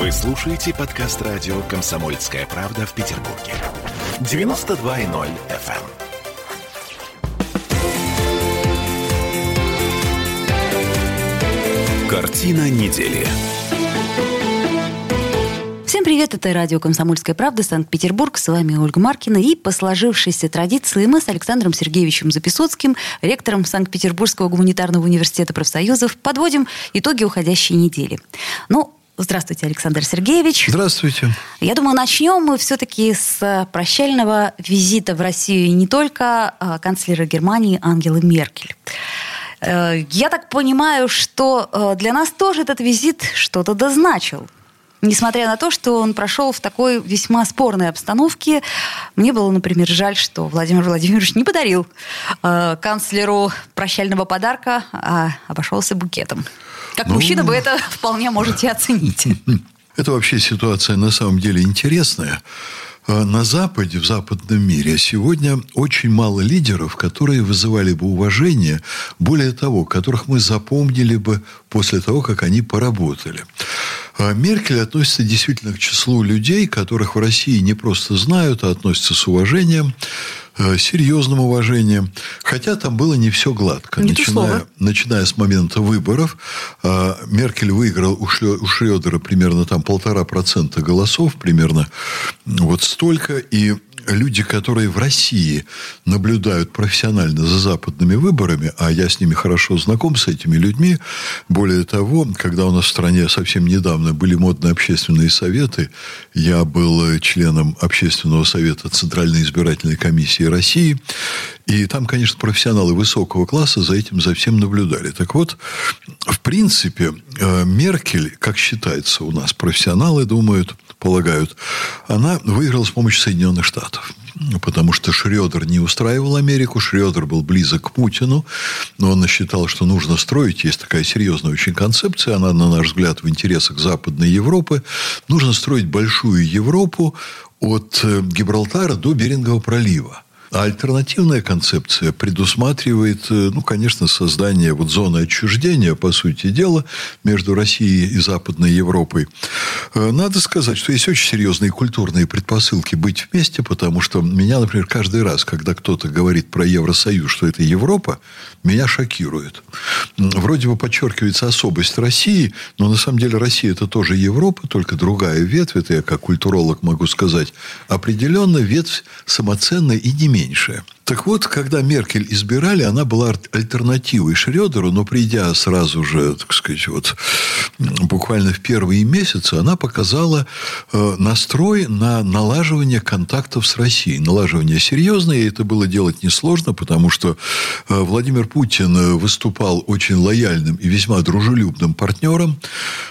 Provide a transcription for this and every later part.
Вы слушаете подкаст радио «Комсомольская правда» в Петербурге. 92.0 FM. Картина недели. Всем привет, это радио «Комсомольская правда», Санкт-Петербург. С вами Ольга Маркина. И по сложившейся традиции мы с Александром Сергеевичем Записоцким, ректором Санкт-Петербургского гуманитарного университета профсоюзов, подводим итоги уходящей недели. Ну, Здравствуйте, Александр Сергеевич. Здравствуйте. Я думаю, начнем мы все-таки с прощального визита в Россию не только а, канцлера Германии Ангелы Меркель. Э, я так понимаю, что э, для нас тоже этот визит что-то дозначил. Несмотря на то, что он прошел в такой весьма спорной обстановке, мне было, например, жаль, что Владимир Владимирович не подарил э, канцлеру прощального подарка, а обошелся букетом. Как ну, мужчина вы это вполне можете оценить. Это вообще ситуация на самом деле интересная. А на Западе, в западном мире сегодня очень мало лидеров, которые вызывали бы уважение, более того, которых мы запомнили бы после того, как они поработали. А Меркель относится действительно к числу людей, которых в России не просто знают, а относятся с уважением, э, серьезным уважением. Хотя там было не все гладко. Не начиная, начиная с момента выборов, а, Меркель выиграл у Шредера примерно там полтора процента голосов, примерно вот столько. И люди, которые в России наблюдают профессионально за западными выборами, а я с ними хорошо знаком, с этими людьми, более того, когда у нас в стране совсем недавно были модные общественные советы, я был членом общественного совета Центральной избирательной комиссии России, и там, конечно, профессионалы высокого класса за этим за всем наблюдали. Так вот, в принципе, э, Меркель, как считается у нас, профессионалы думают, полагают, она выиграла с помощью Соединенных Штатов. Потому что Шредер не устраивал Америку, Шредер был близок к Путину, но он считал, что нужно строить, есть такая серьезная очень концепция, она, на наш взгляд, в интересах Западной Европы, нужно строить большую Европу от э, Гибралтара до Берингового пролива. А альтернативная концепция предусматривает, э, ну, конечно, создание вот зоны отчуждения, по сути дела, между Россией и Западной Европой. Э, надо сказать, что есть очень серьезные культурные предпосылки быть вместе, потому что меня, например, каждый раз, когда кто-то говорит про Евросоюз, что это Европа, меня шокирует. Вроде бы подчеркивается особость России, но на самом деле Россия это тоже Европа, только другая ветвь. Это я как культуролог могу сказать. Определенно ветвь самоценная и не меньшая. Так вот, когда Меркель избирали, она была альтернативой Шредеру, но придя сразу же, так сказать, вот буквально в первые месяцы, она показала э, настрой на налаживание контактов с Россией. Налаживание серьезное, и это было делать несложно, потому что э, Владимир Путин выступал очень лояльным и весьма дружелюбным партнером,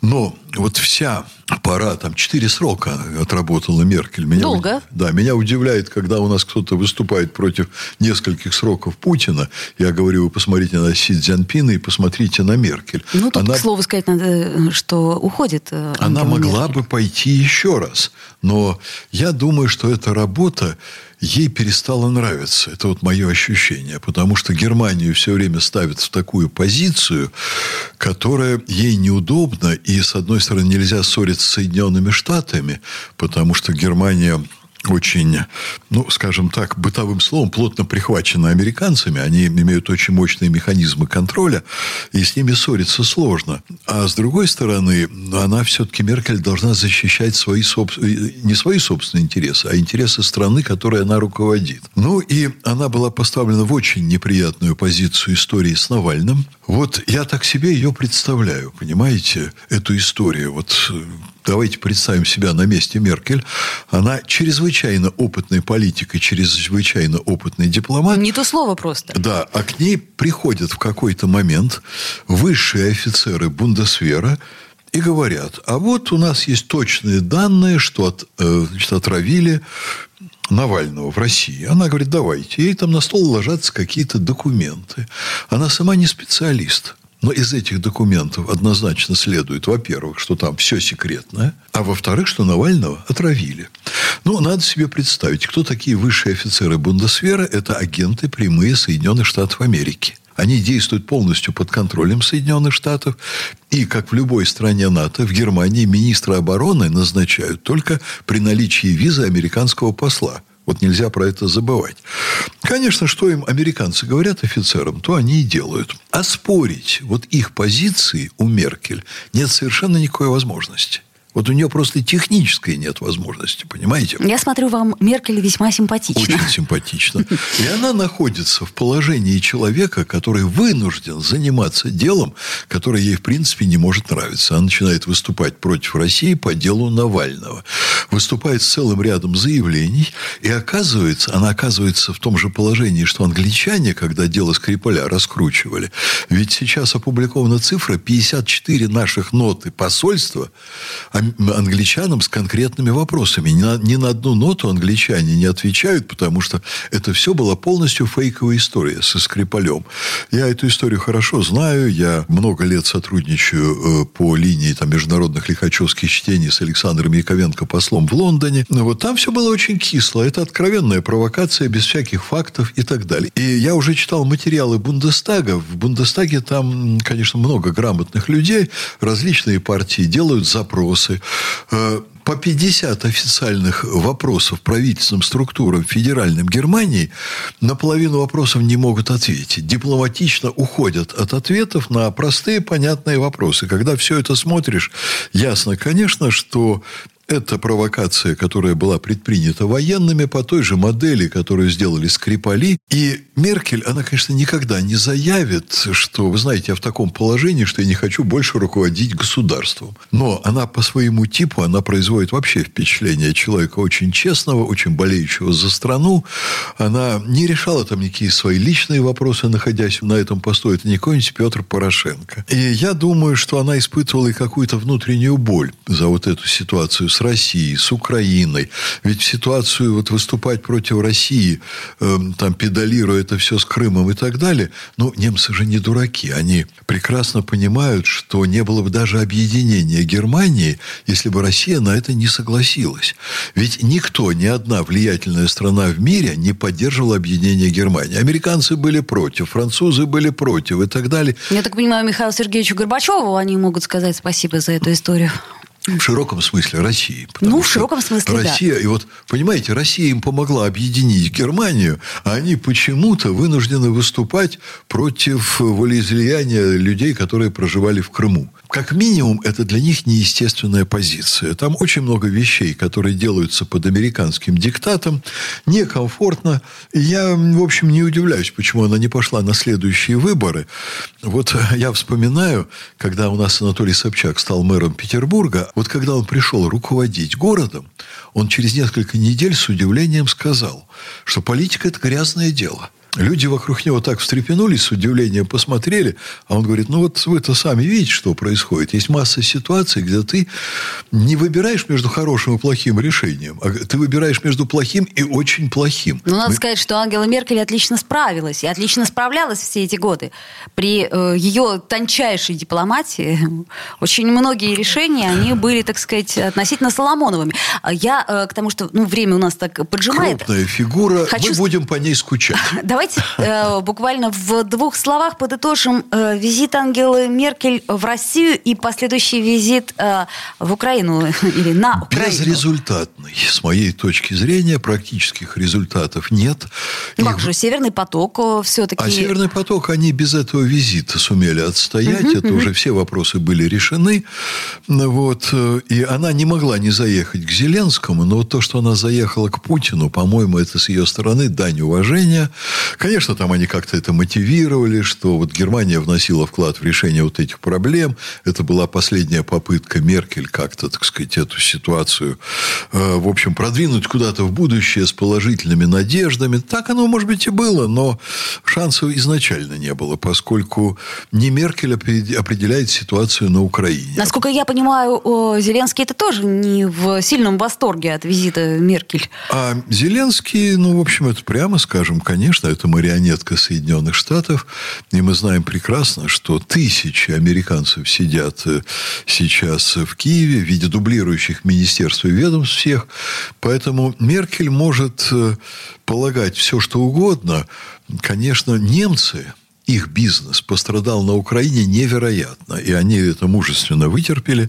но вот вся пора, там, четыре срока отработала Меркель. Меня, Долго. Да, меня удивляет, когда у нас кто-то выступает против нескольких сроков Путина. Я говорю, вы посмотрите на Си Цзяньпина и посмотрите на Меркель. Ну, тут, она, к слову сказать, надо, что уходит э, Она могла Меркель. бы пойти еще раз. Но я думаю, что эта работа ей перестало нравиться. Это вот мое ощущение. Потому что Германию все время ставят в такую позицию, которая ей неудобна. И, с одной стороны, нельзя ссориться с Соединенными Штатами, потому что Германия очень, ну, скажем так, бытовым словом, плотно прихвачены американцами. Они имеют очень мощные механизмы контроля, и с ними ссориться сложно. А с другой стороны, она все-таки, Меркель, должна защищать свои собственные, не свои собственные интересы, а интересы страны, которой она руководит. Ну, и она была поставлена в очень неприятную позицию истории с Навальным. Вот я так себе ее представляю, понимаете, эту историю. Вот давайте представим себя на месте Меркель. Она чрезвычайно опытный политик и чрезвычайно опытный дипломат. Не то слово просто. Да, а к ней приходят в какой-то момент высшие офицеры Бундесвера, и говорят, а вот у нас есть точные данные, что от, э, значит, отравили Навального в России. Она говорит, давайте. Ей там на стол ложатся какие-то документы. Она сама не специалист. Но из этих документов однозначно следует, во-первых, что там все секретное, а во-вторых, что Навального отравили. Ну, надо себе представить, кто такие высшие офицеры Бундесвера. Это агенты прямые Соединенных Штатов Америки. Они действуют полностью под контролем Соединенных Штатов. И, как в любой стране НАТО, в Германии министра обороны назначают только при наличии визы американского посла. Вот нельзя про это забывать. Конечно, что им американцы говорят офицерам, то они и делают. А спорить вот их позиции у Меркель нет совершенно никакой возможности. Вот у нее просто технической нет возможности, понимаете? Я смотрю, вам Меркель весьма симпатична. Очень симпатично. И она находится в положении человека, который вынужден заниматься делом, которое ей, в принципе, не может нравиться. Она начинает выступать против России по делу Навального. Выступает с целым рядом заявлений. И оказывается, она оказывается в том же положении, что англичане, когда дело Скрипаля раскручивали. Ведь сейчас опубликована цифра 54 наших ноты посольства англичанам с конкретными вопросами. Ни на, ни на одну ноту англичане не отвечают, потому что это все была полностью фейковая история со Скрипалем. Я эту историю хорошо знаю. Я много лет сотрудничаю э, по линии там, международных лихачевских чтений с Александром Яковенко послом в Лондоне. Но вот там все было очень кисло. Это откровенная провокация без всяких фактов и так далее. И я уже читал материалы Бундестага. В Бундестаге там, конечно, много грамотных людей. Различные партии делают запросы вопросы. Э, по 50 официальных вопросов правительственным структурам федеральным Германии на половину вопросов не могут ответить. Дипломатично уходят от ответов на простые понятные вопросы. Когда все это смотришь, ясно, конечно, что это провокация, которая была предпринята военными по той же модели, которую сделали Скрипали. И Меркель, она, конечно, никогда не заявит, что, вы знаете, я в таком положении, что я не хочу больше руководить государством. Но она по своему типу, она производит вообще впечатление человека очень честного, очень болеющего за страну. Она не решала там никакие свои личные вопросы, находясь на этом посту. Это не какой-нибудь Петр Порошенко. И я думаю, что она испытывала и какую-то внутреннюю боль за вот эту ситуацию с Россией, с Украиной. Ведь в ситуацию вот выступать против России, э, там, педалируя это все с Крымом и так далее, ну, немцы же не дураки. Они прекрасно понимают, что не было бы даже объединения Германии, если бы Россия на это не согласилась. Ведь никто, ни одна влиятельная страна в мире не поддерживала объединение Германии. Американцы были против, французы были против и так далее. Я так понимаю, Михаилу Сергеевичу Горбачеву они могут сказать спасибо за эту историю. В широком смысле России. Ну, в широком смысле, Россия, да. И вот, понимаете, Россия им помогла объединить Германию, а они почему-то вынуждены выступать против волеизлияния людей, которые проживали в Крыму как минимум, это для них неестественная позиция. Там очень много вещей, которые делаются под американским диктатом, некомфортно. И я, в общем, не удивляюсь, почему она не пошла на следующие выборы. Вот я вспоминаю, когда у нас Анатолий Собчак стал мэром Петербурга, вот когда он пришел руководить городом, он через несколько недель с удивлением сказал, что политика – это грязное дело – Люди вокруг него так встрепенулись, с удивлением посмотрели, а он говорит, ну вот вы-то сами видите, что происходит. Есть масса ситуаций, где ты не выбираешь между хорошим и плохим решением, а ты выбираешь между плохим и очень плохим. Ну, надо Мы... сказать, что Ангела Меркель отлично справилась, и отлично справлялась все эти годы. При э, ее тончайшей дипломатии очень многие решения, они были, так сказать, относительно Соломоновыми. Я э, к тому, что ну, время у нас так поджимает. Крупная фигура, Хочу... мы будем по ней скучать. Давайте э, буквально в двух словах подытожим э, визит Ангелы Меркель в Россию и последующий визит э, в Украину или на Украину. Безрезультатный. С моей точки зрения практических результатов нет. Ну, как же, Северный поток э, все-таки... А Северный поток, они без этого визита сумели отстоять. Угу, Это угу. уже все вопросы были решены. Вот. Э, и она не могла не заехать к Зеленскому, но вот то, что она заехала к Путину, по-моему, это с ее стороны дань уважения. Конечно, там они как-то это мотивировали, что вот Германия вносила вклад в решение вот этих проблем. Это была последняя попытка Меркель как-то, так сказать, эту ситуацию, э, в общем, продвинуть куда-то в будущее с положительными надеждами. Так оно, может быть, и было, но шансов изначально не было, поскольку не Меркель определяет ситуацию на Украине. Насколько я понимаю, Зеленский это тоже не в сильном восторге от визита Меркель. А Зеленский, ну, в общем, это прямо скажем, конечно, это марионетка Соединенных Штатов. И мы знаем прекрасно, что тысячи американцев сидят э, сейчас в Киеве в виде дублирующих министерств и ведомств всех. Поэтому Меркель может э, полагать все, что угодно. Конечно, немцы их бизнес пострадал на Украине невероятно. И они это мужественно вытерпели.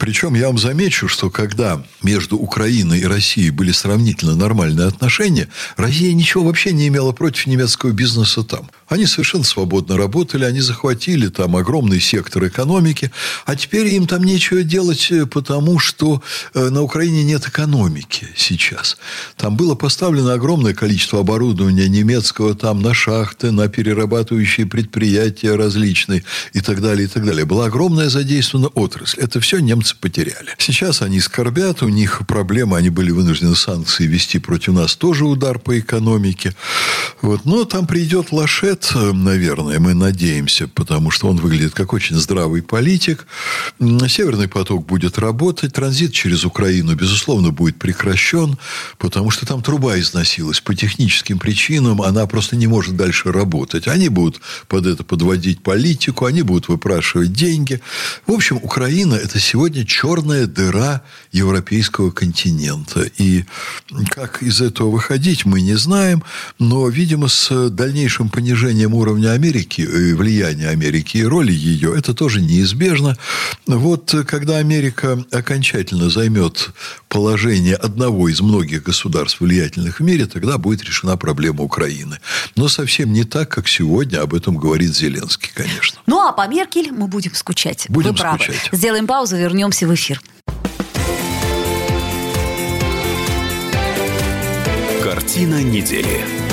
Причем я вам замечу, что когда между Украиной и Россией были сравнительно нормальные отношения, Россия ничего вообще не имела против немецкого бизнеса там. Они совершенно свободно работали, они захватили там огромный сектор экономики, а теперь им там нечего делать, э, потому что э, на Украине нет экономики сейчас. Там было поставлено огромное количество оборудования немецкого там на шахты, на перерабатывающие предприятия различные и так далее, и так далее. Была огромная задействована отрасль. Это все немцы потеряли. Сейчас они скорбят, у них проблемы, они были вынуждены санкции вести против нас, тоже удар по экономике. Вот. Но там придет Лашет, наверное, мы надеемся, потому что он выглядит как очень здравый политик. Северный поток будет работать, транзит через Украину, безусловно, будет прекращен, потому что там труба износилась по техническим причинам, она просто не может дальше работать. Они будут под это подводить политику, они будут выпрашивать деньги. В общем, Украина – это сегодня черная дыра европейского континента. И как из этого выходить, мы не знаем, но, видимо, с дальнейшим понижением уровня Америки, и влияния Америки и роли ее, это тоже неизбежно. Вот когда Америка окончательно займет положение одного из многих государств влиятельных в мире, тогда будет решена проблема Украины. Но совсем не так, как сегодня об этом говорит Зеленский, конечно. Ну, а по Меркель мы будем скучать. Будем Вы правы. скучать. Сделаем паузу, вернемся в эфир. Картина недели.